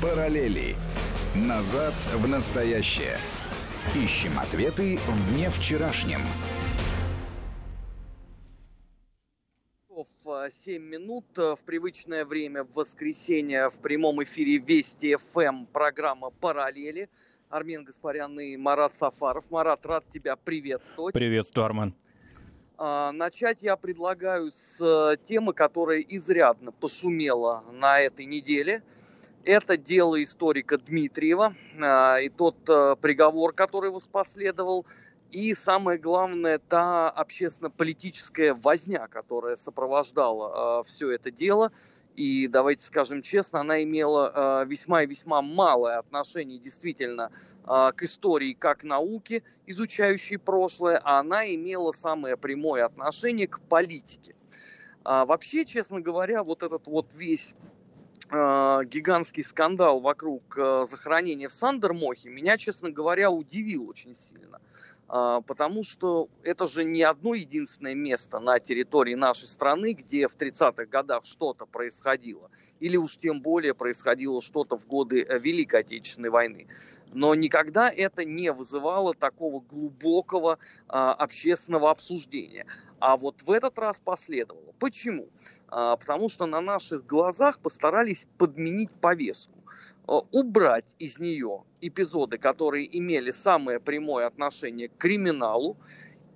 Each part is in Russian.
Параллели. Назад в настоящее. Ищем ответы в дне вчерашнем. 7 минут в привычное время в воскресенье в прямом эфире Вести ФМ программа «Параллели». Армен Гаспарян и Марат Сафаров. Марат, рад тебя приветствовать. Приветствую, Армен. А, начать я предлагаю с э, темы, которая изрядно пошумела на этой неделе. Это дело историка Дмитриева а, и тот э, приговор, который воспоследовал. И самое главное, та общественно-политическая возня, которая сопровождала э, все это дело – и давайте скажем честно, она имела э, весьма и весьма малое отношение действительно э, к истории как науки, изучающей прошлое, а она имела самое прямое отношение к политике. А вообще, честно говоря, вот этот вот весь гигантский скандал вокруг э, захоронения в Сандермохе меня, честно говоря, удивил очень сильно. А, потому что это же не одно единственное место на территории нашей страны, где в 30-х годах что-то происходило, или уж тем более происходило что-то в годы э, Великой Отечественной войны. Но никогда это не вызывало такого глубокого а, общественного обсуждения. А вот в этот раз последовало. Почему? А, потому что на наших глазах постарались подменить повестку. Э, убрать из нее эпизоды, которые имели самое прямое отношение к криминалу,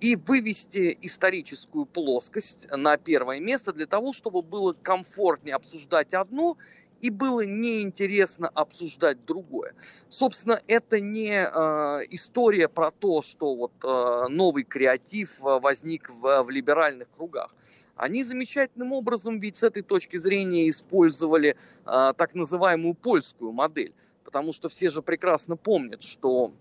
и вывести историческую плоскость на первое место для того, чтобы было комфортнее обсуждать одно и было неинтересно обсуждать другое. Собственно, это не э, история про то, что вот э, новый креатив э, возник в, в либеральных кругах. Они замечательным образом ведь с этой точки зрения использовали э, так называемую польскую модель, потому что все же прекрасно помнят, что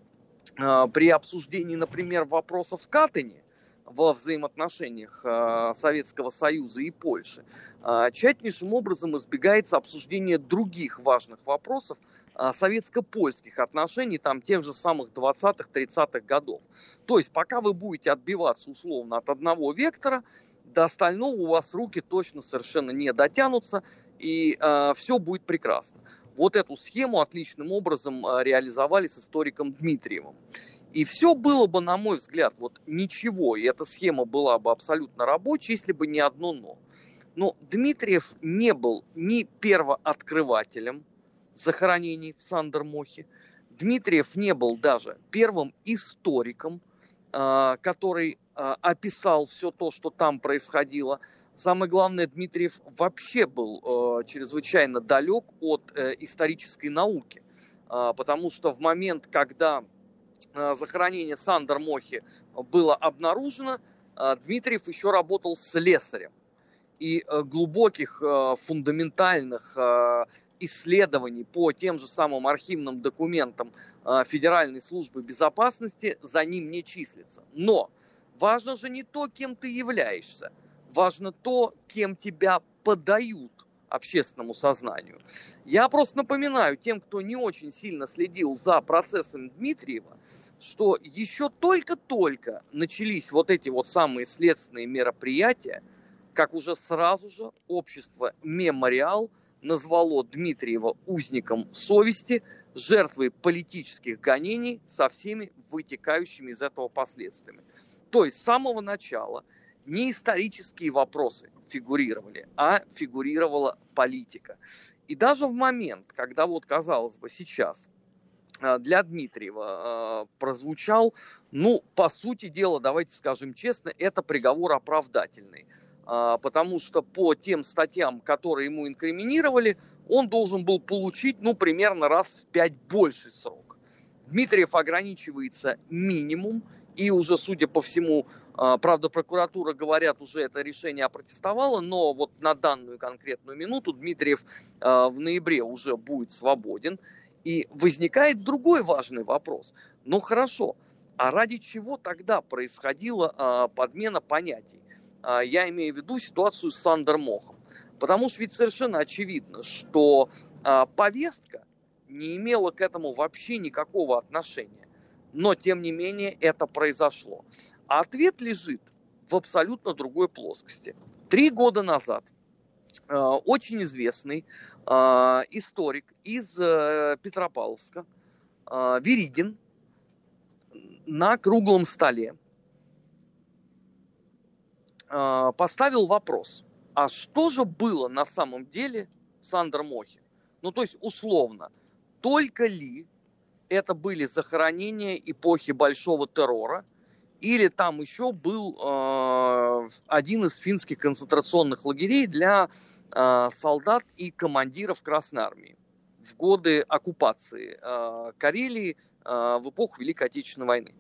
э, при обсуждении, например, вопросов в Катыни, во взаимоотношениях э, Советского Союза и Польши, э, тщательнейшим образом избегается обсуждение других важных вопросов э, советско-польских отношений, там тех же самых 20-30-х годов. То есть пока вы будете отбиваться условно от одного вектора, до остального у вас руки точно совершенно не дотянутся, и э, все будет прекрасно. Вот эту схему отличным образом реализовали с историком Дмитриевым. И все было бы, на мой взгляд, вот ничего, и эта схема была бы абсолютно рабочей, если бы не одно но. Но Дмитриев не был ни первооткрывателем захоронений в Сандермохе, Дмитриев не был даже первым историком, а, который а, описал все то, что там происходило. Самое главное, Дмитриев вообще был а, чрезвычайно далек от э, исторической науки, потому что в момент, когда Э, захоронение Сандер Мохи было обнаружено, э, Дмитриев еще работал слесарем. И э, глубоких фундаментальных исследований по тем же самым архивным документам Федеральной службы безопасности за ним не числится. Но важно же не то, кем ты являешься, важно то, кем тебя подают общественному сознанию. Я просто напоминаю тем, кто не очень сильно следил за процессом Дмитриева, что еще только-только начались вот эти вот самые следственные мероприятия, как уже сразу же общество «Мемориал» назвало Дмитриева узником совести, жертвой политических гонений со всеми вытекающими из этого последствиями. То есть с самого начала – не исторические вопросы фигурировали, а фигурировала политика. И даже в момент, когда вот, казалось бы, сейчас а, для Дмитриева э, прозвучал, ну, по сути дела, давайте скажем честно, это приговор оправдательный. Э, потому что по тем статьям, которые ему инкриминировали, он должен был получить, ну, примерно раз в пять больший срок. Дмитриев ограничивается минимум, и уже, судя по всему, а, правда, прокуратура, говорят, уже это решение опротестовала, но вот на данную конкретную минуту Дмитриев а, в ноябре уже будет свободен. И возникает другой важный вопрос. Ну хорошо, а ради чего тогда происходила а, подмена понятий? Я имею в виду ситуацию с Сандермохом. Потому что ведь совершенно очевидно, что повестка не имела к этому вообще никакого отношения но тем не менее это произошло. А ответ лежит в абсолютно другой плоскости. Три года назад очень известный историк из Петропавловска, Веригин, на круглом столе поставил вопрос, а что же было на самом деле в Сандермохе? Ну, то есть, условно, только ли это были захоронения эпохи Большого террора, или там еще был э, один из финских концентрационных лагерей для э, солдат и командиров Красной Армии в годы оккупации э, Карелии э, в эпоху Великой Отечественной войны.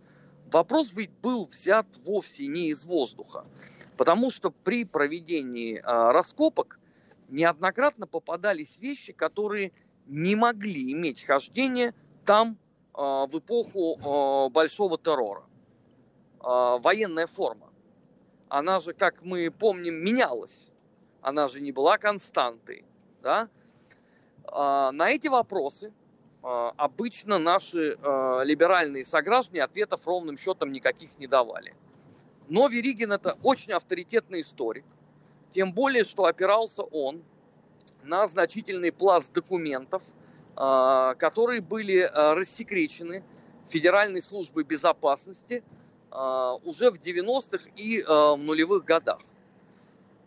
Вопрос ведь был взят вовсе не из воздуха, потому что при проведении э, раскопок неоднократно попадались вещи, которые не могли иметь хождение там э, в эпоху э, большого террора. Э, военная форма, она же, как мы помним, менялась. Она же не была константой. Да? На эти вопросы обычно наши либеральные сограждане ответов ровным счетом никаких не давали. Но Веригин это очень авторитетный историк. Тем более, что опирался он на значительный пласт документов, а, которые были а, рассекречены Федеральной службой безопасности а, уже в 90-х и в нулевых годах.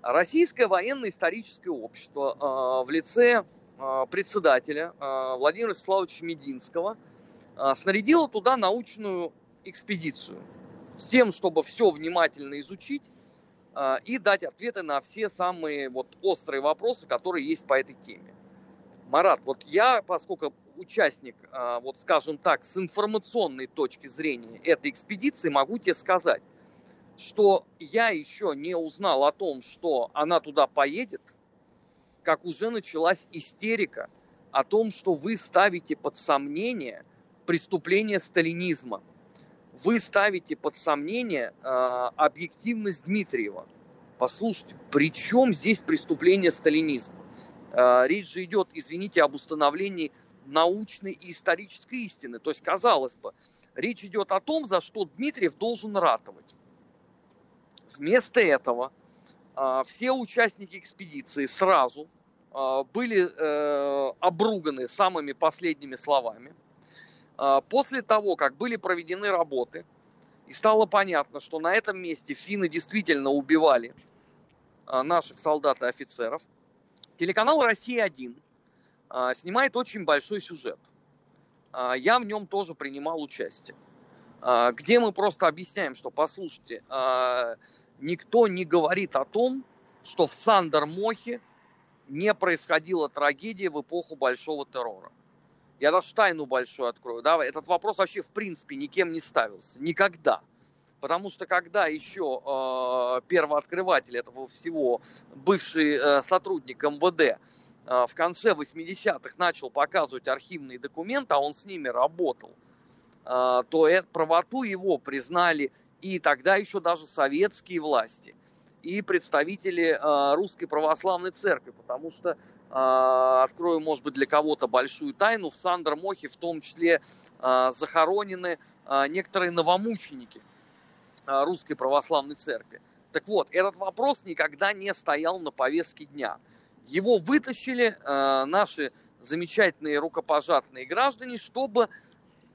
Российское военно-историческое общество в лице председателя Владимира Славовича Мединского снарядило туда научную экспедицию с тем, чтобы все внимательно изучить а, и дать ответы на все самые вот острые вопросы, которые есть по этой теме. Марат, вот я, поскольку участник, а, вот скажем так, с информационной точки зрения этой экспедиции, могу тебе сказать, что я еще не узнал о том, что она туда поедет, как уже началась истерика о том, что вы ставите под сомнение преступление сталинизма – вы ставите под сомнение э, объективность Дмитриева. Послушайте, при чем здесь преступление сталинизма? Э, речь же идет, извините, об установлении научной и исторической истины. То есть, казалось бы, речь идет о том, за что Дмитриев должен ратовать. Вместо этого э, все участники экспедиции сразу э, были обруганы самыми последними словами – после того, как были проведены работы, и стало понятно, что на этом месте финны действительно убивали наших солдат и офицеров, телеканал «Россия-1» а, снимает очень большой сюжет. Я в нем тоже принимал участие. Где мы просто объясняем, что, послушайте, никто не говорит о том, что в Сандермохе не происходила трагедия в эпоху Большого террора. Я даже тайну большую открою. Да? Этот вопрос вообще в принципе никем не ставился. Никогда. Потому что когда еще э, первооткрыватель этого всего, бывший э, сотрудник МВД, э, в конце 80-х начал показывать архивные документы, а он с ними работал, э, то это, правоту его признали и тогда еще даже советские власти – и представители э, Русской Православной Церкви, потому что, э, открою, может быть, для кого-то большую тайну, в Сандер-Мохе в том числе э, захоронены некоторые новомученики Русской Православной Церкви. Так вот, этот вопрос никогда не стоял на повестке дня. Его вытащили наши замечательные рукопожатные граждане, чтобы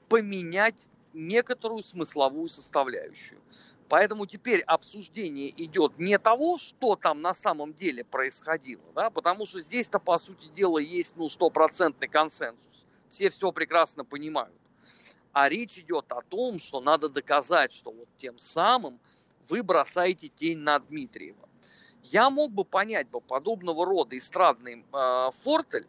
поменять некоторую смысловую составляющую. Поэтому теперь обсуждение идет не того, что там на самом деле происходило, да, потому что здесь-то, по сути дела, есть ну, стопроцентный консенсус. Все все прекрасно понимают. А речь идет о том, что надо доказать, что вот тем самым вы бросаете тень на Дмитриева. Я мог бы понять бы подобного рода эстрадный э, фортель,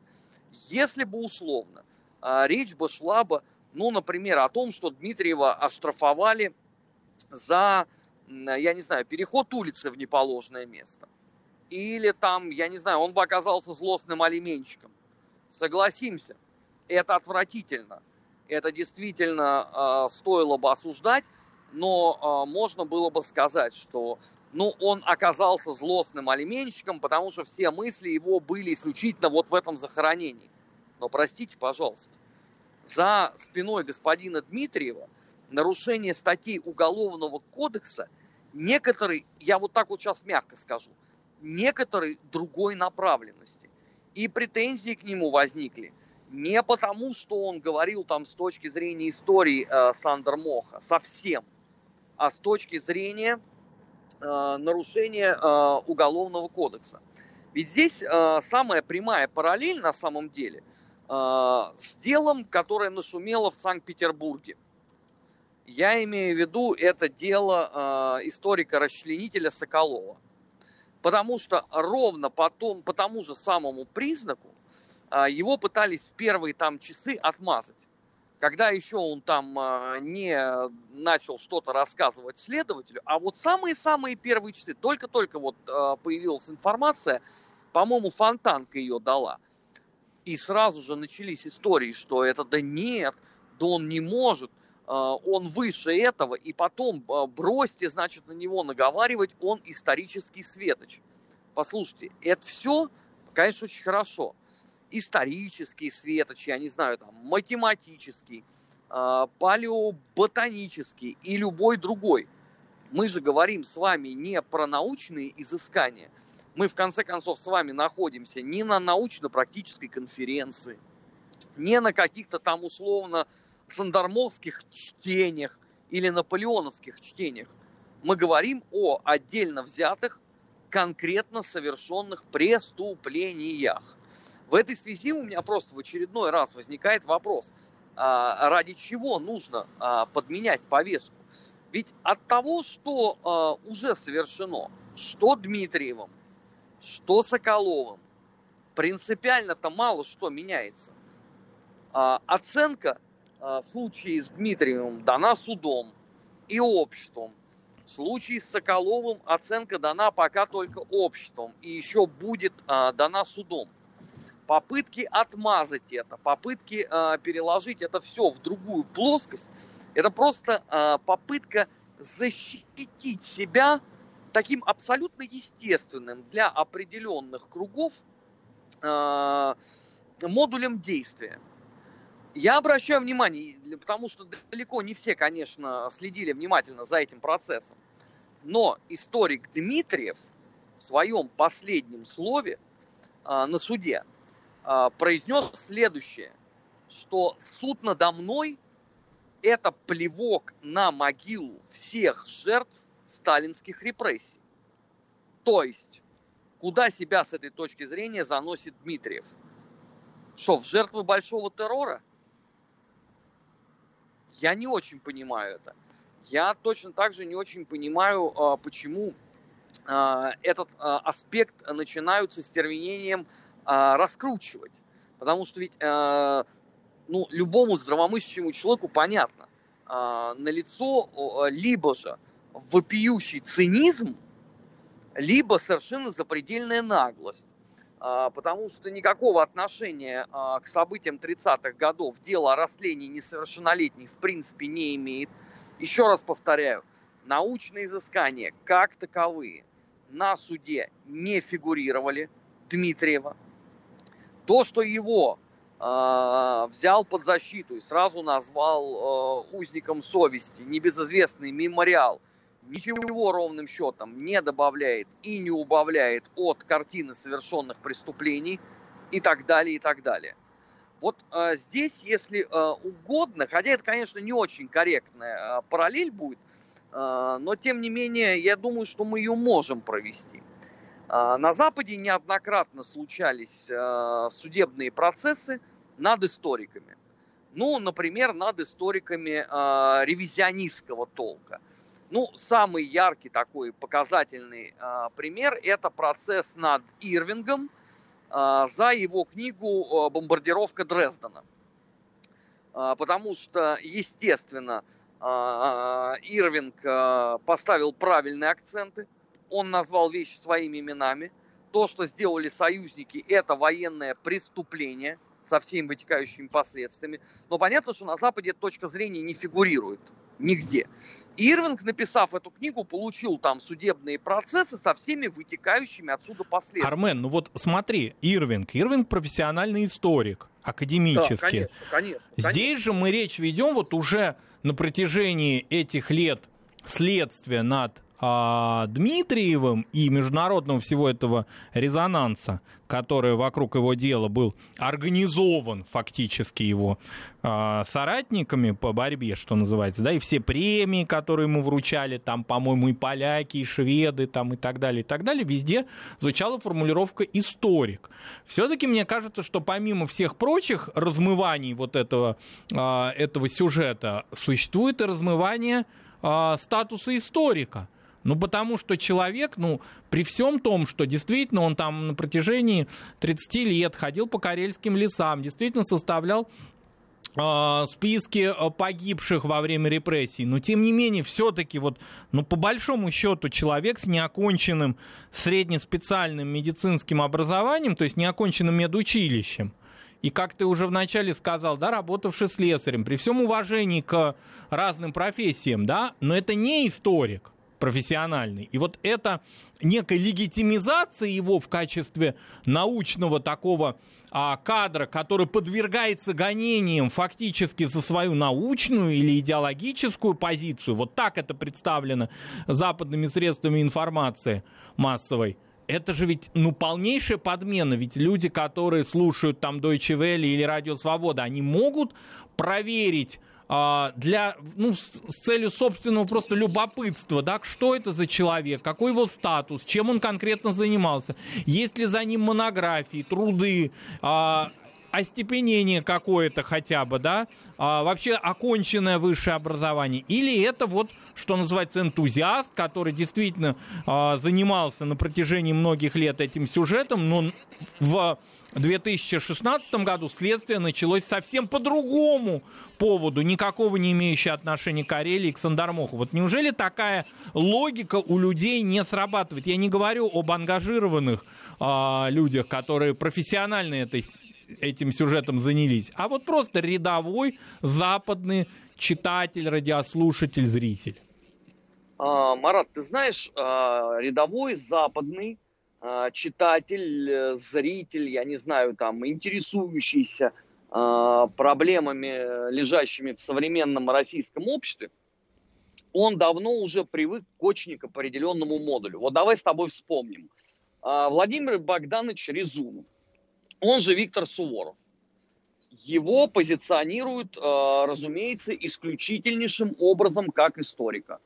если бы условно э, речь бы шла бы, ну, например, о том, что Дмитриева оштрафовали за, я не знаю, переход улицы в неположенное место. Или там, я не знаю, он бы оказался злостным алименщиком. Согласимся, это отвратительно. Это действительно э, стоило бы осуждать, но э, можно было бы сказать, что ну, он оказался злостным алименщиком, потому что все мысли его были исключительно вот в этом захоронении. Но простите, пожалуйста, за спиной господина Дмитриева – нарушение статей Уголовного кодекса некоторые, я вот так вот сейчас мягко скажу, некоторой другой направленности. И претензии к нему возникли не потому, что он говорил там с точки зрения истории э, Сандер Моха, совсем, а с точки зрения э, нарушения э, уголовного кодекса. Ведь здесь э, самая прямая параллель на самом деле э, с делом, которое нашумело в Санкт-Петербурге. Я имею в виду это дело э, историка-расчленителя Соколова. Потому что ровно потом, по тому же самому признаку э, его пытались в первые там часы отмазать. Когда еще он там э, не начал что-то рассказывать следователю, а вот самые-самые первые часы, только-только вот э, появилась информация, по-моему, Фонтанка ее дала. И сразу же начались истории, что это да нет, да он не может – а, он выше этого, и потом а, бросьте, значит, на него наговаривать, он исторический светоч. Послушайте, это все, конечно, очень хорошо. Исторический светоч, я не знаю, там, математический, а, палеоботанический и любой другой. Мы же говорим с вами не про научные изыскания. Мы, в конце концов, с вами находимся не на научно-практической конференции, не на каких-то там условно сандармовских чтениях или наполеоновских чтениях. Мы говорим о отдельно взятых, конкретно совершенных преступлениях. В этой связи у меня просто в очередной раз возникает вопрос, а, ради чего нужно а, подменять повестку? Ведь от того, что а, уже совершено, что Дмитриевым, что Соколовым, принципиально-то мало что меняется. Оценка в случае с Дмитриевым дана судом и обществом. В случае с Соколовым оценка дана пока только обществом и еще будет дана судом. Попытки отмазать это, попытки а, переложить это все в другую плоскость, это просто а, попытка защитить себя таким абсолютно естественным для определенных кругов а, модулем действия. Я обращаю внимание, потому что далеко не все, конечно, следили внимательно за этим процессом, но историк Дмитриев в своем последнем слове э, на суде э, произнес следующее, что суд надо мной – это плевок на могилу всех жертв сталинских репрессий. То есть, куда себя с этой точки зрения заносит Дмитриев? Что, в жертвы большого террора – я не очень понимаю это. Я точно так же не очень понимаю, а, почему а, этот а, аспект начинают с остервенением раскручивать. Потому что ведь ну, любому здравомыслящему человеку понятно, на лицо либо же вопиющий цинизм, либо совершенно запредельная наглость. А, потому что никакого отношения а, к событиям 30-х годов дело о растлении несовершеннолетних в принципе не имеет. Еще раз повторяю, научные изыскания как таковые на суде не фигурировали Дмитриева. То, что его э, взял под защиту и сразу назвал э, узником совести, небезызвестный мемориал – ничего ровным счетом не добавляет и не убавляет от картины совершенных преступлений и так далее, и так далее. Вот э, здесь, если э, угодно, хотя это, конечно, не очень корректная э, параллель будет, э, но тем не менее, я думаю, что мы ее можем провести. Э, на Западе неоднократно случались э, судебные процессы над историками. Ну, например, над историками э, ревизионистского толка – ну, самый яркий такой показательный пример – это процесс над Ирвингом за его книгу «Бомбардировка Дрездена». Потому что, естественно, Ирвинг поставил правильные акценты, он назвал вещи своими именами. То, что сделали союзники, это военное преступление со всеми вытекающими последствиями. Но понятно, что на Западе эта точка зрения не фигурирует нигде. Ирвинг, написав эту книгу, получил там судебные процессы со всеми вытекающими отсюда последствиями. Армен, ну вот смотри, Ирвинг. Ирвинг профессиональный историк, академический. Да, конечно, конечно. Здесь конечно. же мы речь ведем вот уже на протяжении этих лет следствия над а, Дмитриевым и международного всего этого резонанса, который вокруг его дела был организован фактически его а, соратниками по борьбе, что называется, да, и все премии, которые ему вручали, там, по-моему, и поляки, и шведы, там, и так далее, и так далее, везде звучала формулировка «историк». Все-таки мне кажется, что помимо всех прочих размываний вот этого, а, этого сюжета, существует и размывание статуса историка. Ну, потому что человек, ну, при всем том, что действительно он там на протяжении 30 лет ходил по карельским лесам, действительно составлял а, списки а, погибших во время репрессий, но тем не менее все-таки вот, ну по большому счету человек с неоконченным среднеспециальным медицинским образованием, то есть неоконченным медучилищем, и как ты уже вначале сказал, да, работавший слесарем, при всем уважении к разным профессиям, да, но это не историк профессиональный. И вот это некая легитимизация его в качестве научного такого а, кадра, который подвергается гонениям фактически за свою научную или идеологическую позицию, вот так это представлено западными средствами информации массовой, это же ведь, ну, полнейшая подмена. Ведь люди, которые слушают там Deutsche Welle или Радио Свобода, они могут проверить для, ну, с, с целью собственного просто любопытства, да, что это за человек, какой его статус, чем он конкретно занимался, есть ли за ним монографии, труды, а, остепенение какое-то хотя бы, да, а, вообще оконченное высшее образование, или это вот, что называется, энтузиаст, который действительно а, занимался на протяжении многих лет этим сюжетом, но в в 2016 году следствие началось совсем по другому поводу, никакого не имеющего отношения к Карелии и к Сандармоху. Вот неужели такая логика у людей не срабатывает? Я не говорю об ангажированных э, людях, которые профессионально этой, этим сюжетом занялись, а вот просто рядовой западный читатель, радиослушатель, зритель. А, Марат, ты знаешь, а, рядовой западный а, читатель, э, зритель, я не знаю, там, интересующийся а, проблемами, лежащими в современном российском обществе, он давно уже привык к очень к определенному модулю. Вот давай с тобой вспомним. Владимир Богданович Резунов, он же Виктор Суворов. Его позиционируют, разумеется, исключительнейшим образом как историка.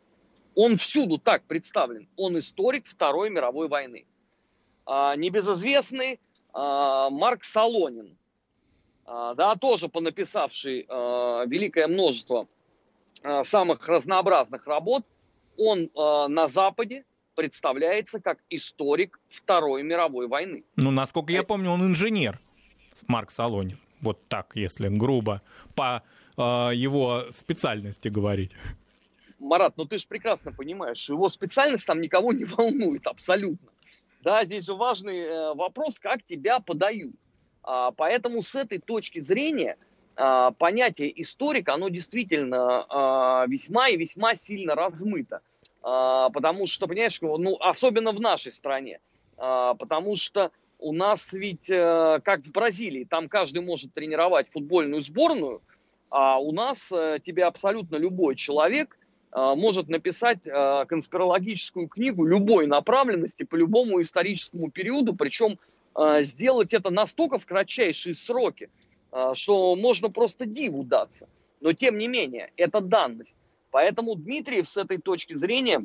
Он всюду так представлен. Он историк Второй мировой войны. А, небезызвестный а, Марк Солонин, а, да, тоже понаписавший великое множество самых разнообразных работ, он на Западе представляется как историк Второй мировой войны. Ну, насколько я помню, он инженер, Марк Солонин. Вот так, если грубо по э, его специальности говорить. Марат, ну ты же прекрасно понимаешь, что его специальность там никого не волнует абсолютно. Да, здесь же важный э, вопрос, как тебя подают. А, поэтому с этой точки зрения а, понятие историк, оно действительно а, весьма и весьма сильно размыто. Потому что, понимаешь, ну, особенно в нашей стране. Потому что у нас ведь, э, как в Бразилии, там каждый может тренировать футбольную сборную, а у нас э, тебе абсолютно любой человек а, может написать а, конспирологическую книгу любой направленности по любому историческому периоду, причем а, сделать это настолько в кратчайшие сроки, что можно просто диву даться. Но тем не менее, это данность. Поэтому Дмитриев с этой точки зрения,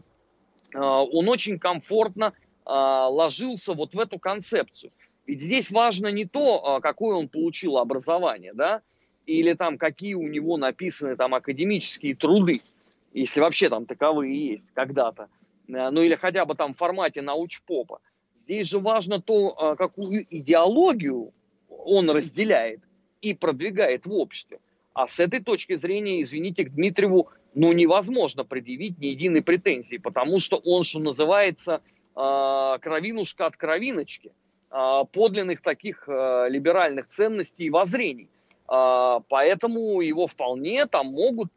он очень комфортно ложился вот в эту концепцию. Ведь здесь важно не то, какое он получил образование, да, или там какие у него написаны там академические труды если вообще там таковые есть когда-то, э, ну или хотя бы там в формате научпопа. Здесь же важно то, какую идеологию он разделяет и продвигает в обществе. А с этой точки зрения, извините, к Дмитриеву ну, невозможно предъявить ни единой претензии, потому что он, что называется, а, кровинушка от кровиночки, а, подлинных таких либеральных ценностей и воззрений. А, поэтому его вполне там могут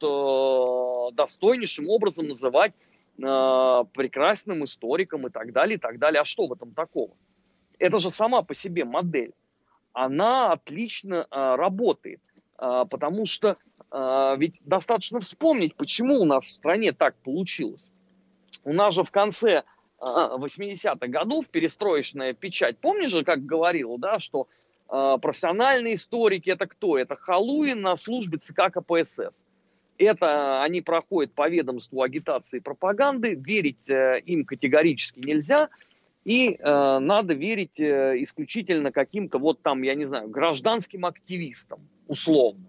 достойнейшим образом называть прекрасным историком и так далее, и так далее. А что в этом такого? Это же сама по себе модель. Она отлично работает, потому что ведь достаточно вспомнить, почему у нас в стране так получилось. У нас же в конце 80-х годов перестроечная печать. Помнишь же, как говорил, да, что э, профессиональные историки это кто? Это Халуин на службе ЦК КПСС. Это они проходят по ведомству агитации и пропаганды, верить э, им категорически нельзя, и э, надо верить э, исключительно каким-то вот там, я не знаю, гражданским активистам, условно,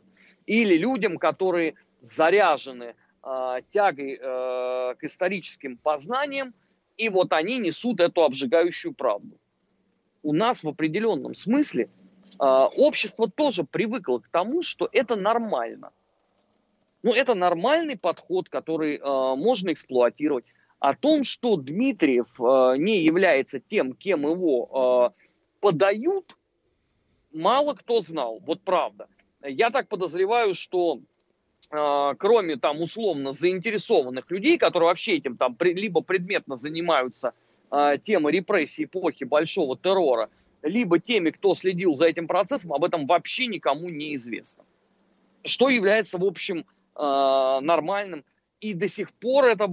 или людям, которые заряжены э, тягой э, к историческим познаниям, и вот они несут эту обжигающую правду. У нас в определенном смысле э, общество тоже привыкло к тому, что это нормально. Ну, это нормальный подход, который э, можно эксплуатировать. О том, что Дмитриев э, не является тем, кем его э, подают, мало кто знал. Вот правда. Я так подозреваю, что а, кроме там условно заинтересованных людей, которые вообще этим там либо предметно занимаются э, темой репрессий эпохи большого террора, либо теми, кто следил за этим процессом, об этом вообще никому не известно. Что является, в общем, э, нормальным. И до сих пор это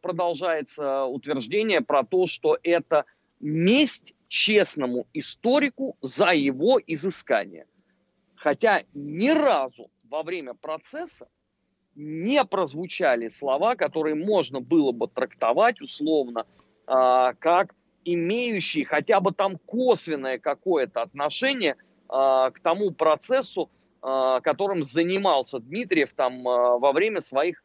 продолжается утверждение про то, что это месть честному историку за его изыскание. Хотя ни разу во время процесса не прозвучали слова, которые можно было бы трактовать условно э, как имеющие хотя бы там косвенное какое-то отношение э, к тому процессу, э, которым занимался Дмитриев там э, во время своих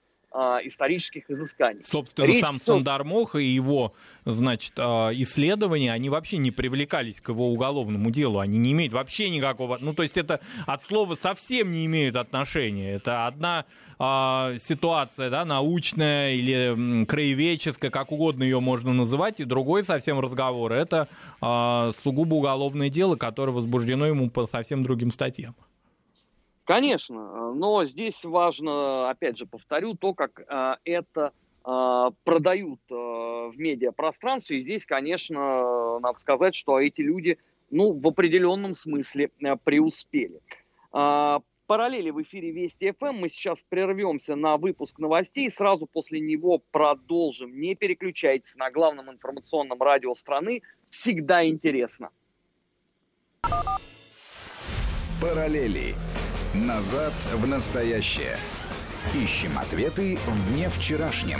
исторических изысканий. Собственно, Речь сам Сандармох и его, значит, а, исследования, они вообще не привлекались к его уголовному делу, они не имеют вообще никакого, ну, то есть это от слова совсем не имеют отношения, это одна а, ситуация, да, научная или краеведческая, как угодно ее можно называть, и другой совсем разговор, это а, сугубо уголовное дело, которое возбуждено ему по совсем другим статьям. Конечно, но здесь важно, опять же, повторю, то, как э, это э, продают э, в медиапространстве. И здесь, конечно, надо сказать, что эти люди, ну, в определенном смысле э, преуспели. Э, параллели в эфире Вести ФМ. Мы сейчас прервемся на выпуск новостей. Сразу после него продолжим. Не переключайтесь на главном информационном радио страны. Всегда интересно. Параллели. Назад в настоящее. Ищем ответы в дне вчерашнем.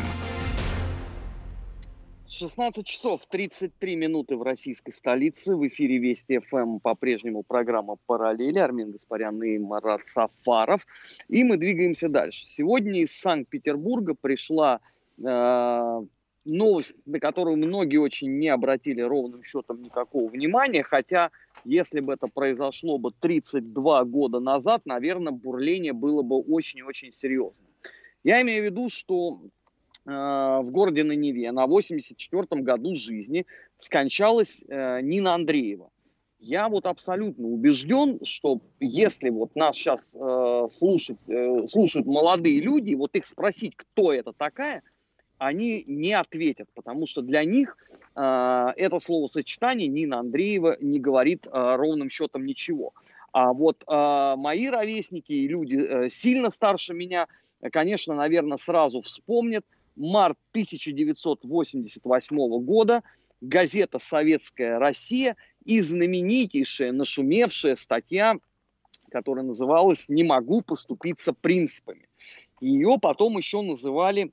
16 часов 33 минуты в российской столице. В эфире Вести ФМ по-прежнему программа «Параллели». Армен Гаспарян и Марат Сафаров. И мы двигаемся дальше. Сегодня из Санкт-Петербурга пришла э, новость, на которую многие очень не обратили ровным счетом никакого внимания, хотя если бы это произошло бы 32 года назад, наверное, бурление было бы очень-очень серьезным. Я имею в виду, что э, в городе на Неве на 84-м году жизни скончалась э, Нина Андреева. Я вот абсолютно убежден, что если вот нас сейчас э, слушать, э, слушают молодые люди, вот их спросить, кто это такая – они не ответят, потому что для них э, это словосочетание Нина Андреева не говорит э, ровным счетом ничего. А вот э, мои ровесники и люди э, сильно старше меня, конечно, наверное, сразу вспомнят март 1988 года, газета «Советская Россия» и знаменитейшая, нашумевшая статья, которая называлась «Не могу поступиться принципами». Ее потом еще называли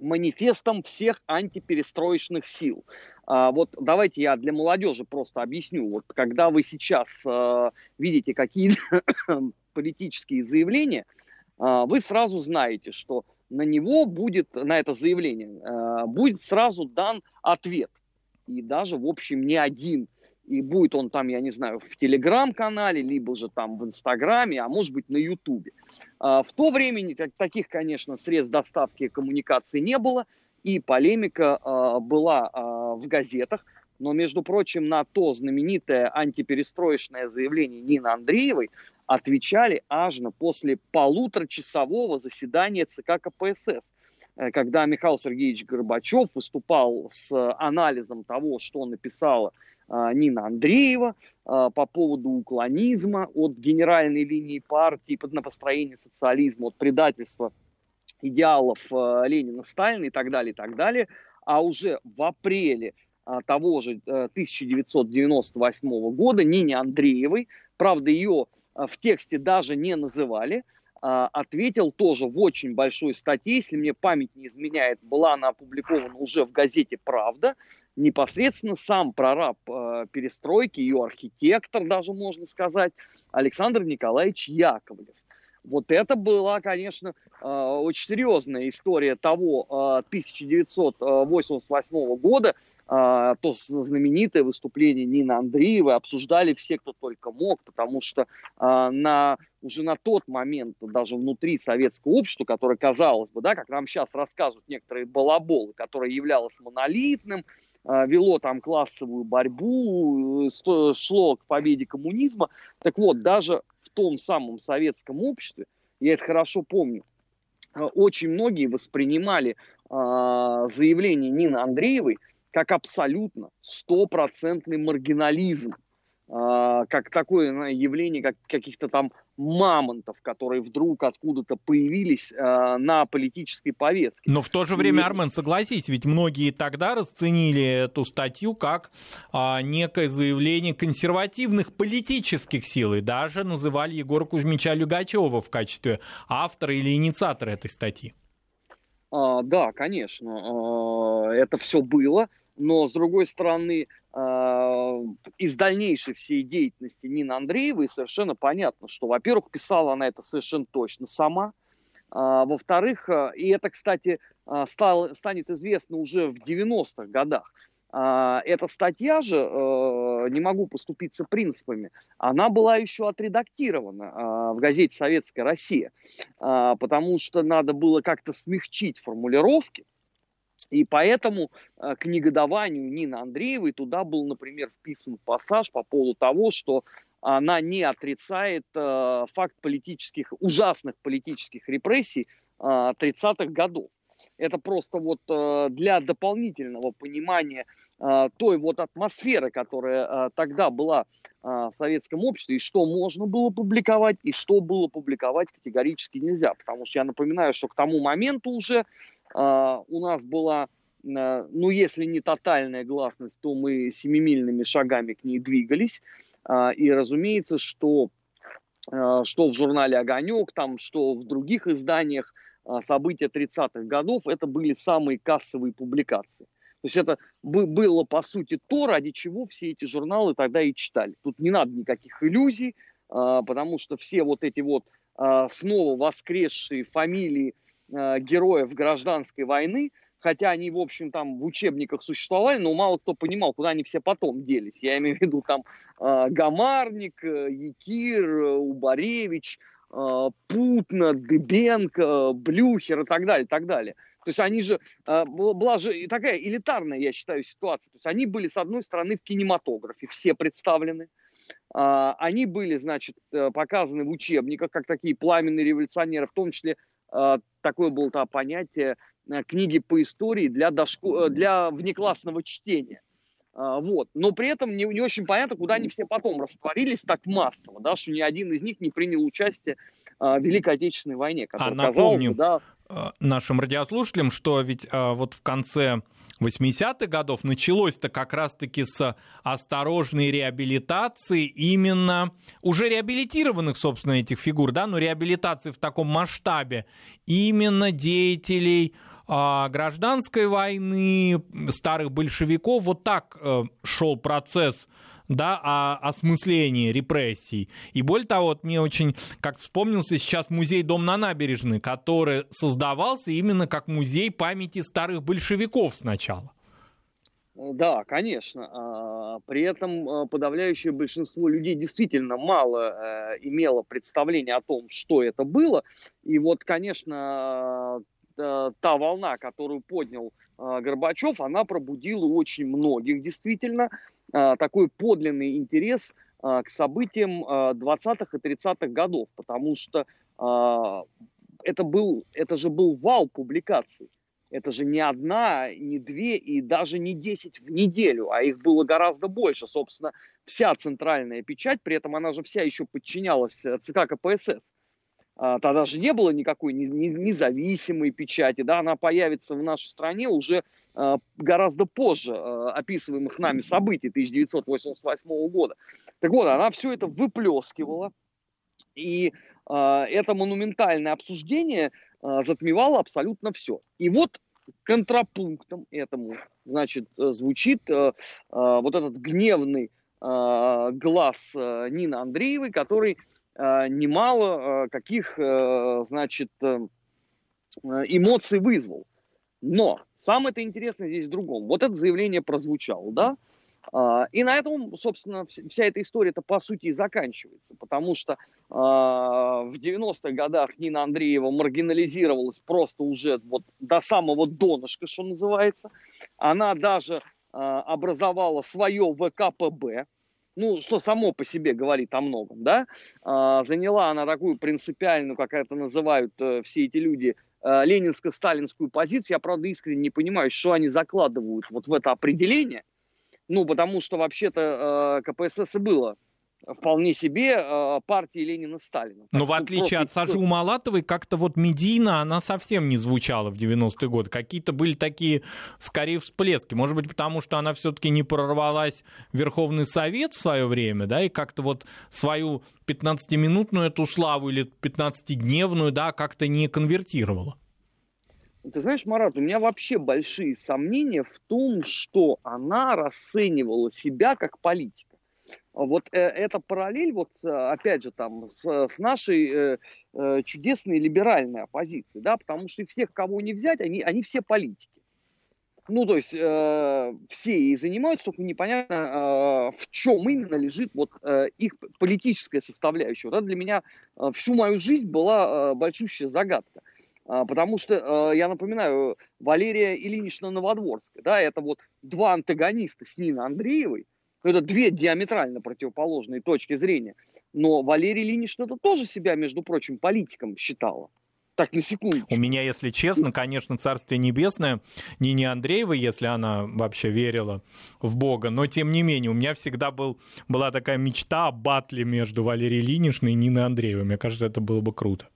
манифестом всех антиперестроечных сил. А, вот давайте я для молодежи просто объясню. Вот когда вы сейчас а, видите какие-то политические заявления, а, вы сразу знаете, что на него будет, на это заявление, а, будет сразу дан ответ. И даже, в общем, не один и будет он там, я не знаю, в Телеграм-канале, либо же там в Инстаграме, а может быть на Ютубе. А, в то время таких, конечно, средств доставки и коммуникации не было, и полемика а, была а, в газетах. Но, между прочим, на то знаменитое антиперестроечное заявление Нины Андреевой отвечали аж на после полуторачасового заседания ЦК КПСС. Э, когда Михаил Сергеевич Горбачев выступал с анализом того, что написала э, Нина Андреева э, по поводу уклонизма от генеральной линии партии на построение социализма, от предательства идеалов Ленина, Сталина и так далее, и так далее. А уже в апреле того же 1998 э, года Нине Андреевой, правда, ее в тексте даже не называли, ответил тоже в очень большой статье, если мне память не изменяет, была она опубликована уже в газете «Правда», непосредственно сам прораб перестройки, ее архитектор даже можно сказать, Александр Николаевич Яковлев. Вот это была, конечно, очень серьезная история того 1988 года, а, то знаменитое выступление Нины Андреевой обсуждали все, кто только мог, потому что а, на, уже на тот момент даже внутри советского общества, которое, казалось бы, да, как нам сейчас рассказывают некоторые балаболы, которое являлось монолитным, а, вело там классовую борьбу, э, шло к победе коммунизма. Так вот, даже в том самом советском обществе, я это хорошо помню, очень многие воспринимали заявление Нины Андреевой как абсолютно стопроцентный маргинализм, а, как такое явление, как каких-то там мамонтов, которые вдруг откуда-то появились э, на политической повестке. Но в то же время, Армен, согласись, ведь многие тогда расценили эту статью как э, некое заявление консервативных политических сил, и даже называли Егора Кузьмича Люгачева в качестве автора или инициатора этой статьи. А, да, конечно, а, это все было, но с другой стороны, а, из дальнейшей всей деятельности Нины Андреевой совершенно понятно, что, во-первых, писала она это совершенно точно сама, во-вторых, и это, кстати, стало, станет известно уже в 90-х годах, эта статья же, э, не могу поступиться принципами, она была еще отредактирована а, в газете «Советская Россия», а, потому что надо было как-то смягчить формулировки, и поэтому к негодованию Нины Андреевой туда был, например, вписан пассаж по поводу того, что она не отрицает э, факт политических, ужасных политических репрессий 30-х годов. Это просто вот э, для дополнительного понимания э, той вот атмосферы, которая э, тогда была в советском обществе, и что можно было публиковать, и что было публиковать категорически нельзя. Потому что я напоминаю, что к тому моменту уже у нас была ну, если не тотальная гласность, то мы семимильными шагами к ней двигались. И, разумеется, что, что в журнале «Огонек», там, что в других изданиях – события 30-х годов, это были самые кассовые публикации. То есть это было, по сути, то, ради чего все эти журналы тогда и читали. Тут не надо никаких иллюзий, а, потому что все вот эти вот а, снова воскресшие фамилии героев гражданской войны, хотя они, в общем, там в учебниках существовали, но мало кто понимал, куда они все потом делись. Я имею в виду там Гамарник, Якир, Убаревич, а, Путна, Дыбенко, Блюхер и так далее, и так далее. То есть они же, а, была же такая элитарная, я считаю, ситуация. То есть они были, с одной стороны, в кинематографе, все представлены. А, они были, значит, э, показаны в учебниках, как такие пламенные революционеры, в том числе такое было то понятие э, книги по истории для, дошко... Э, для внеклассного чтения. А, вот. Но при этом не, не очень понятно, куда они все потом растворились так массово, да, что ни один из них не принял участие а, в Великой Отечественной войне. А напомним да, а, нашим радиослушателям, что ведь вот в конце 80-х годов началось-то как раз-таки с осторожной реабилитации именно уже реабилитированных, собственно, этих фигур, да, но реабилитации в таком масштабе именно деятелей гражданской войны, старых большевиков. Вот так э, шел процесс да, о осмыслении репрессий. И более того, вот мне очень, как вспомнился сейчас музей «Дом на набережной», который создавался именно как музей памяти старых большевиков сначала. Да, конечно. А, при этом а, подавляющее большинство людей действительно мало э, имело представления о том, что это было. И вот, конечно, Э, та волна, которую поднял э, Горбачев, она пробудила очень многих действительно э, такой подлинный интерес к событиям 20-х и 30-х годов, потому что это, был, это же был вал публикаций. Это же не одна, не две и даже не десять в неделю, а их было гораздо больше. Собственно, вся центральная печать, при этом она же вся еще подчинялась ЦК КПСС. А, тогда же не было никакой независимой печати, да, она появится в нашей стране уже а, гораздо позже а, описываемых нами событий 1988 года. Так вот, она все это выплескивала, и это монументальное обсуждение затмевало абсолютно все. И вот контрапунктом этому, значит, звучит вот этот гневный глаз Нины Андреевой, который немало э, каких, э, значит, эмоций вызвал. Но самое это интересное здесь в другом. Вот это заявление прозвучало, да? И на этом, собственно, вся эта история-то по сути и заканчивается, потому что в 90-х годах Нина Андреева маргинализировалась просто уже вот до самого донышка, что называется. Она даже образовала свое ВКПБ, ну, что само по себе говорит о многом, да, а, заняла она такую принципиальную, как это называют э, все эти люди, э, ленинско-сталинскую позицию. Я, правда, искренне не понимаю, что они закладывают вот в это определение. Ну, потому что вообще-то э, КПСС и было вполне себе э, партии Ленина Сталина. Но в отличие от Саши Умалатовой, как-то вот медийно она совсем не звучала в 90-е годы. Какие-то были такие, скорее, всплески. Может быть, потому что она все-таки не прорвалась в Верховный Совет в свое время, да, и как-то вот свою 15-минутную эту славу или 15-дневную, да, как-то не конвертировала. Ты знаешь, Марат, у меня вообще большие сомнения в том, что она расценивала себя как политик. Вот э, эта параллель, вот опять же, там, с, с нашей э, э, чудесной либеральной оппозицией, да, потому что всех, кого не взять, они, они все политики. Ну, то есть э, все и занимаются, только непонятно, э, в чем именно лежит вот э, их политическая составляющая. Вот это для меня э, всю мою жизнь была э, большущая загадка. Э, потому что, э, я напоминаю, Валерия Ильинична Новодворская, да, это вот два антагониста с Ниной Андреевой, это две диаметрально противоположные точки зрения. Но Валерия Ильинична это тоже себя, между прочим, политиком считала. Так, на секунду. У меня, если честно, конечно, Царствие Небесное, не не Андреева, если она вообще верила в Бога, но тем не менее, у меня всегда был, была такая мечта о батле между Валерией Ильиничной и Ниной Андреевой. Мне кажется, это было бы круто.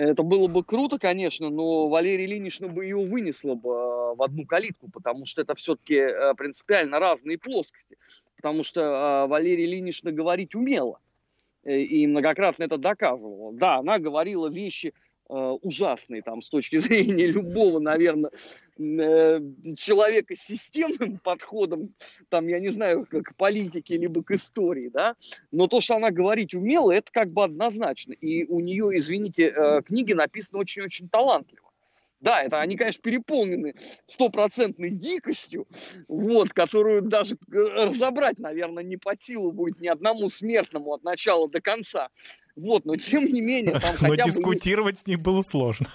Это было бы круто, конечно, но Валерия Ильинична бы ее вынесла бы а, в одну калитку, потому что это все-таки э, принципиально разные плоскости. Потому что а, Валерия Ильинична говорить умела э, и многократно это доказывала. Да, она говорила вещи Э, ужасный там с точки зрения любого, наверное, э, человека с системным подходом, там, я не знаю, к политике, либо к истории, да, но то, что она говорить умела, это как бы однозначно. И у нее, извините, э, книги написаны очень-очень талантливо. Да, это они, конечно, переполнены стопроцентной дикостью, вот, которую даже разобрать, наверное, не по силу будет ни одному смертному от начала до конца. Вот, но тем не менее... Там но дискутировать есть... с ней было сложно.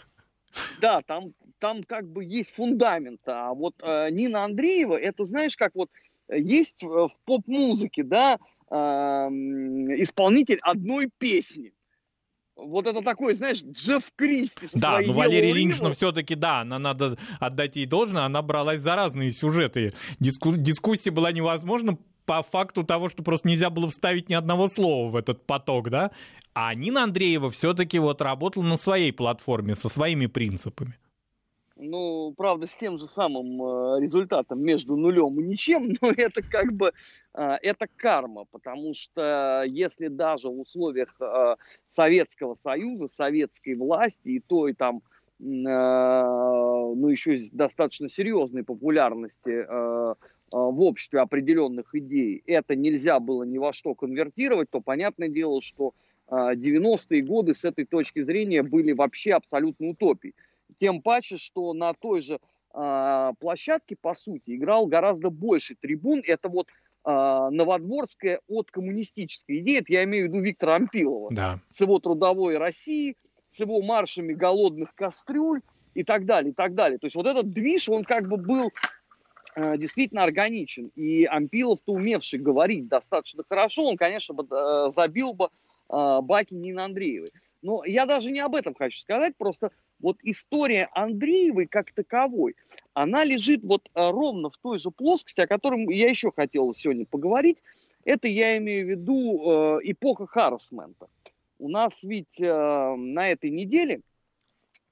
Да, там, там как бы есть фундамент. А вот э, Нина Андреева, это знаешь, как вот есть в поп-музыке, да, э, исполнитель одной песни вот это такой, знаешь, Джефф Кристи. Да, но Валерия Ильинична все-таки, да, она надо отдать ей должное, она бралась за разные сюжеты. Диску, дискуссия была невозможна по факту того, что просто нельзя было вставить ни одного слова в этот поток, да. А Нина Андреева все-таки вот работала на своей платформе, со своими принципами. Ну, правда, с тем же самым э, результатом между нулем и ничем, но это как бы э, это карма, потому что если даже в условиях э, Советского Союза, советской власти и той там, ну, еще достаточно серьезной популярности в обществе определенных идей, это нельзя было ни во что конвертировать, то понятное дело, что 90-е годы с этой точки зрения были вообще абсолютно утопией. Тем паче, что на той же э, площадке, по сути, играл гораздо больше трибун. Это вот э, новодворская от коммунистической идеи. Это я имею в виду Виктора Ампилова. Да. С его трудовой России, с его маршами голодных кастрюль и так далее, и так далее. То есть вот этот движ, он как бы был э, действительно органичен. И Ампилов-то умевший говорить достаточно хорошо, он, конечно, бы, э, забил бы э, баки Нины Андреевой. Но я даже не об этом хочу сказать, просто вот история Андреевой как таковой, она лежит вот э, ровно в той же плоскости, о котором я еще хотел сегодня поговорить. Это я имею в виду э, эпоха харасмента. У нас ведь э, на этой неделе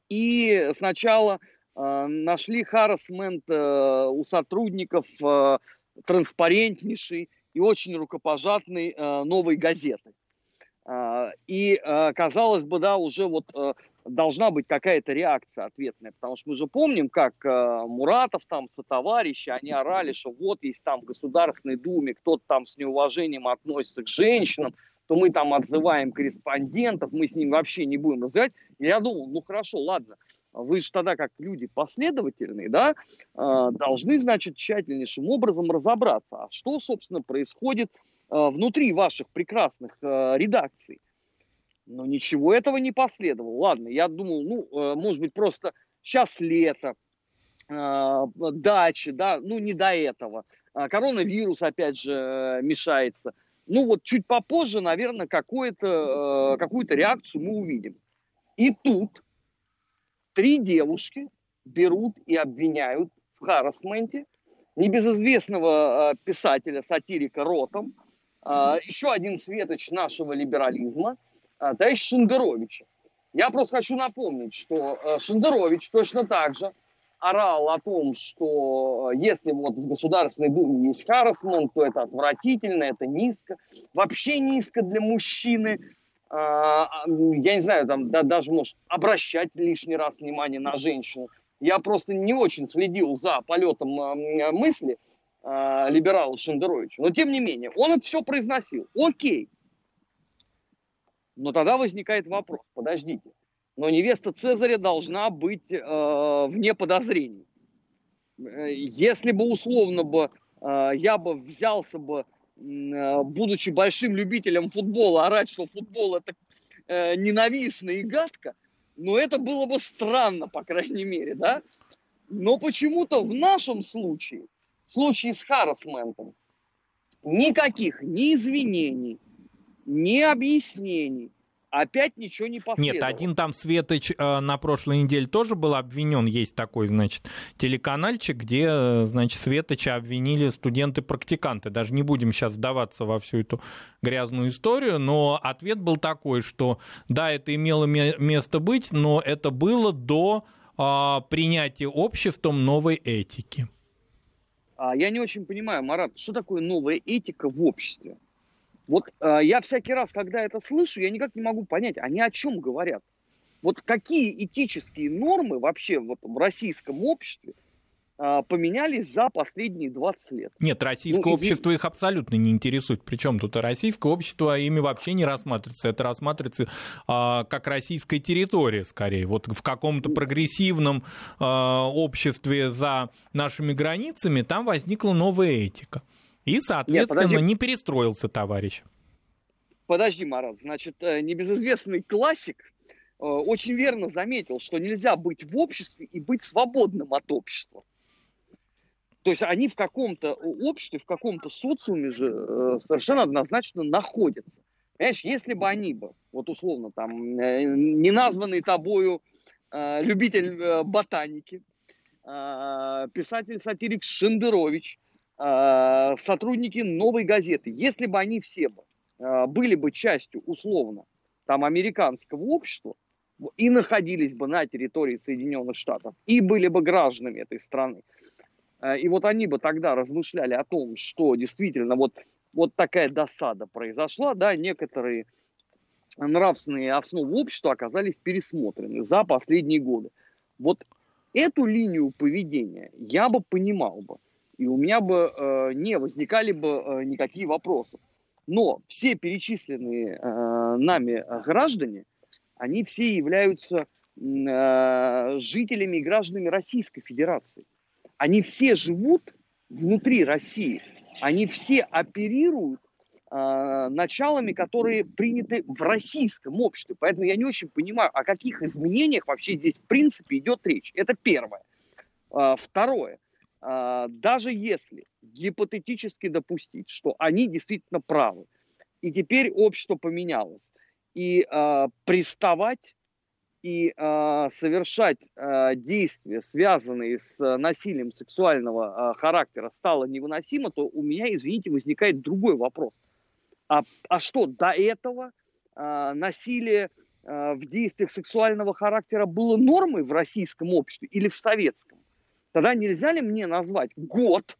и сначала э, нашли харасмент у сотрудников транспарентнейший и очень рукопожатной новой газеты. Э, и, казалось бы, да, уже вот должна быть какая-то реакция ответная, потому что мы же помним, как э, Муратов там со товарищи, они орали, что вот есть там в Государственной Думе кто-то там с неуважением относится к женщинам, то мы там отзываем корреспондентов, мы с ним вообще не будем называть. Я думал, ну хорошо, ладно, вы же тогда как люди последовательные, да, э, должны, значит, тщательнейшим образом разобраться, а что, собственно, происходит э, внутри ваших прекрасных э, редакций. Но ничего этого не последовало. Ладно, я думал, ну, э, может быть, просто сейчас лето, э, дачи, да, ну, не до этого. А коронавирус, опять же, э, мешается. Ну, вот чуть попозже, наверное, какую-то какую-то реакцию мы увидим. И тут три девушки берут и обвиняют в харасменте небезызвестного писателя, сатирика Ротом, еще один светоч нашего либерализма – а, товарищ Шендеровича. Я просто хочу напомнить, что э, Шендерович точно так же орал о том, что э, если вот в Государственной Думе есть харасмент, то это отвратительно, это низко. Вообще низко для мужчины. А, а, я не знаю, там да, даже, может, обращать лишний раз внимание на женщину. Я просто не очень следил за полетом мысли либерала Шендеровича. Но тем не менее, он это все произносил. Окей, но тогда возникает вопрос, подождите, но невеста Цезаря должна быть э, вне подозрений. Э, если бы условно бы э, я бы взялся бы, э, будучи большим любителем футбола, орать, что футбол это э, ненавистно и гадко, но это было бы странно, по крайней мере, да? Но почему-то в нашем случае, в случае с Харрисментом, никаких ни извинений, ни объяснений. Опять ничего не последовало. Нет, один там Светоч э, на прошлой неделе тоже был обвинен. Есть такой, значит, телеканальчик, где, э, значит, Светоча обвинили студенты-практиканты. Даже не будем сейчас вдаваться во всю эту грязную историю, но ответ был такой, что да, это имело место быть, но это было до э, принятия обществом новой этики. А я не очень понимаю, Марат, что такое новая этика в обществе? Вот э, я всякий раз, когда это слышу, я никак не могу понять, они о чем говорят. Вот какие этические нормы вообще вот в российском обществе э, поменялись за последние 20 лет? Нет, российское ну, общество их абсолютно не интересует. Причем тут российское общество ими вообще не рассматривается. Это рассматривается э, как российская территория, скорее. Вот в каком-то прогрессивном э, обществе за нашими границами там возникла новая этика. И, соответственно, Нет, не перестроился товарищ. Подожди, Марат, значит, э, небезызвестный классик э, очень верно заметил, что нельзя быть в обществе и быть свободным от общества. То есть они в каком-то обществе, в каком-то социуме же э, совершенно однозначно находятся. Понимаешь, если бы они бы, вот условно, там, не названный тобою любитель ботаники, писатель-сатирик Шендерович, Э, сотрудники новой газеты, если бы они все э, были бы частью условно там американского общества и находились бы на территории Соединенных Штатов и были бы гражданами этой страны, э, и вот они бы тогда размышляли о том, что действительно вот, вот такая досада произошла, да, некоторые нравственные основы общества оказались пересмотрены за последние годы. Вот эту линию поведения я бы понимал бы и у меня бы э, не возникали бы э, никакие вопросы. Но все перечисленные э, нами граждане, они все являются э, жителями и гражданами Российской Федерации. Они все живут внутри России. Они все оперируют э, началами, которые приняты в российском обществе. Поэтому я не очень понимаю, о каких изменениях вообще здесь в принципе идет речь. Это первое. Э, второе. А, даже если гипотетически допустить, что они действительно правы, и теперь общество поменялось, и э, приставать и э, совершать э, действия, связанные с насилием сексуального э, характера, стало невыносимо, то у меня, извините, возникает другой вопрос. А, а что, до этого э, насилие э, в действиях сексуального характера было нормой в российском обществе или в советском, тогда нельзя ли мне назвать год,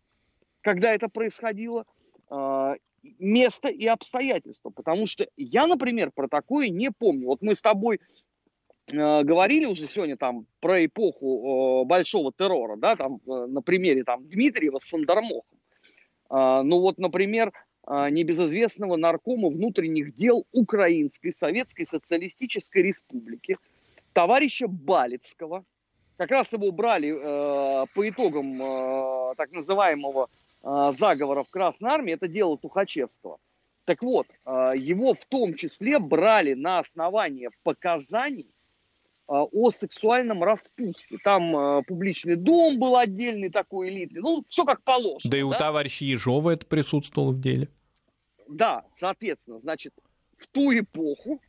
когда это происходило, э, место и обстоятельства? Потому что я, например, про такое не помню. Вот мы с тобой э, говорили уже сегодня там про эпоху большого террора, да, там э, на примере там Дмитриева с Сандармохом. Э, ну вот, например, небезызвестного наркома внутренних дел Украинской Советской Социалистической Республики, товарища Балицкого. Как раз его брали э, по итогам э, так называемого э, заговора в Красной Армии, это дело Тухачевского. Так вот, э, его в том числе брали на основании показаний а, о сексуальном распутстве. Там э, публичный дом был отдельный такой элитный. Ну, все как положено. Да и у товарища Ежова это присутствовало в деле. Да, соответственно, значит, в ту эпоху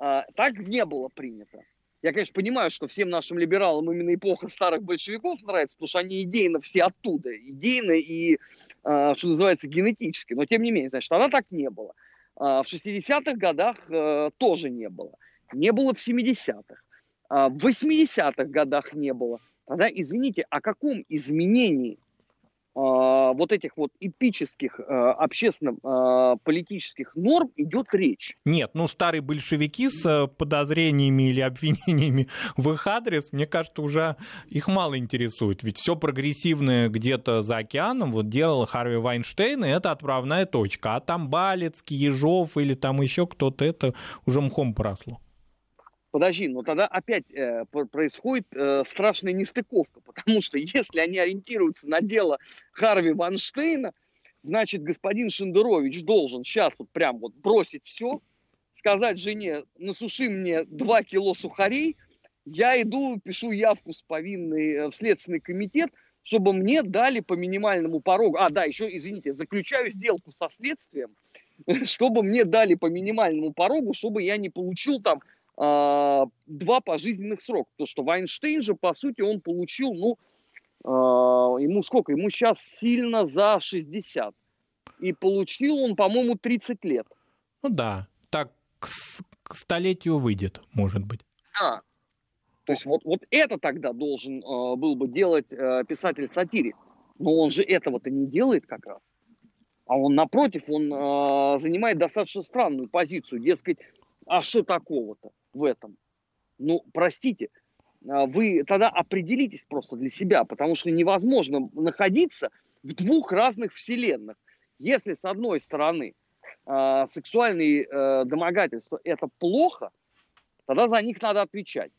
э, так не было принято. Я, конечно, понимаю, что всем нашим либералам именно эпоха старых большевиков нравится, потому что они идейно все оттуда. Идейно и, э, что называется, генетически. Но, тем не менее, значит, тогда так не было. Э, в 60-х годах э, тоже не было. Не было в 70-х. А, в 80-х годах не было. Тогда, извините, о каком изменении а, вот этих вот эпических э, общественно-политических норм идет речь. Нет, ну старые большевики с э, подозрениями или обвинениями в их адрес, мне кажется, уже их мало интересует. Ведь все прогрессивное где-то за океаном вот делал Харви Вайнштейн, и это отправная точка. А там Балецкий, Ежов или там еще кто-то, это уже мхом поросло. Подожди, но тогда опять э, происходит э, страшная нестыковка, потому что если они ориентируются на дело Харви Ванштейна, значит, господин Шендерович должен сейчас вот прям вот бросить все, сказать жене, насуши мне 2 кило сухарей, я иду, пишу явку с повинной э, в Следственный комитет, чтобы мне дали по минимальному порогу. А, да, еще, извините, заключаю сделку со следствием, чтобы мне дали по минимальному порогу, чтобы я не получил там два пожизненных срока. Потому что Вайнштейн же, по сути, он получил, ну, а, ему сколько? Ему сейчас сильно за 60. И получил он, по-моему, 30 лет. Ну да, так к, к столетию выйдет, может быть. Да. То есть вот, вот это тогда должен э, был бы делать э, писатель-сатирик. Но он же этого-то не делает как раз. А он, напротив, он э, занимает достаточно странную позицию. Дескать, а что такого-то? В этом. Ну, простите, а, вы тогда определитесь просто для себя, потому что невозможно находиться в двух разных вселенных. Если с одной стороны э, сексуальные э, домогательства это плохо, тогда за них надо отвечать.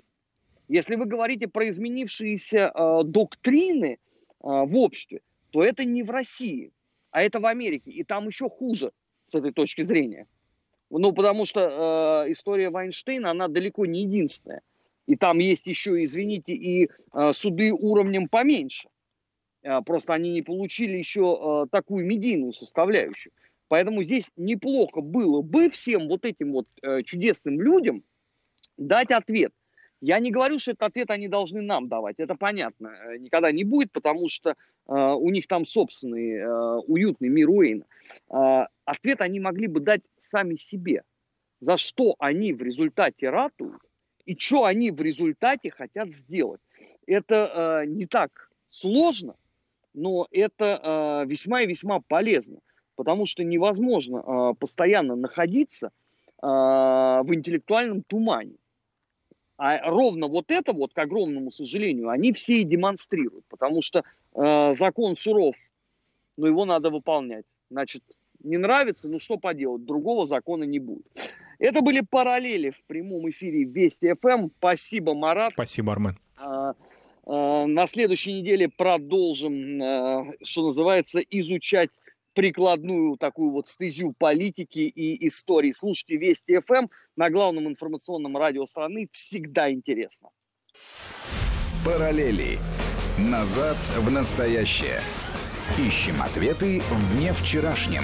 Если вы говорите про изменившиеся э, доктрины э, в обществе, то это не в России, а это в Америке, и там еще хуже с этой точки зрения. Ну, потому что э, история Вайнштейна, она далеко не единственная. И там есть еще, извините, и э, суды уровнем поменьше. Э, просто они не получили еще э, такую медийную составляющую. Поэтому здесь неплохо было бы всем вот этим вот э, чудесным людям дать ответ. Я не говорю, что этот ответ они должны нам давать, это понятно, э, никогда не будет, потому что э, у них там собственный э, уютный мир Уэйна. Э, ответ они могли бы дать сами себе, за что они в результате ратуют и что они в результате хотят сделать. Это э, не так сложно, но это э, весьма и весьма полезно, потому что невозможно э, постоянно находиться э, в интеллектуальном тумане. А ровно вот это вот, к огромному сожалению, они все и демонстрируют, потому что э, закон суров, но его надо выполнять. Значит, не нравится, ну что поделать, другого закона не будет. Это были параллели в прямом эфире Вести ФМ. Спасибо, Марат. Спасибо, Армен. А, а, на следующей неделе продолжим, а, что называется, изучать прикладную такую вот стезю политики и истории. Слушайте Вести ФМ эм на главном информационном радио страны. Всегда интересно. Параллели. Назад в настоящее. Ищем ответы в дне вчерашнем.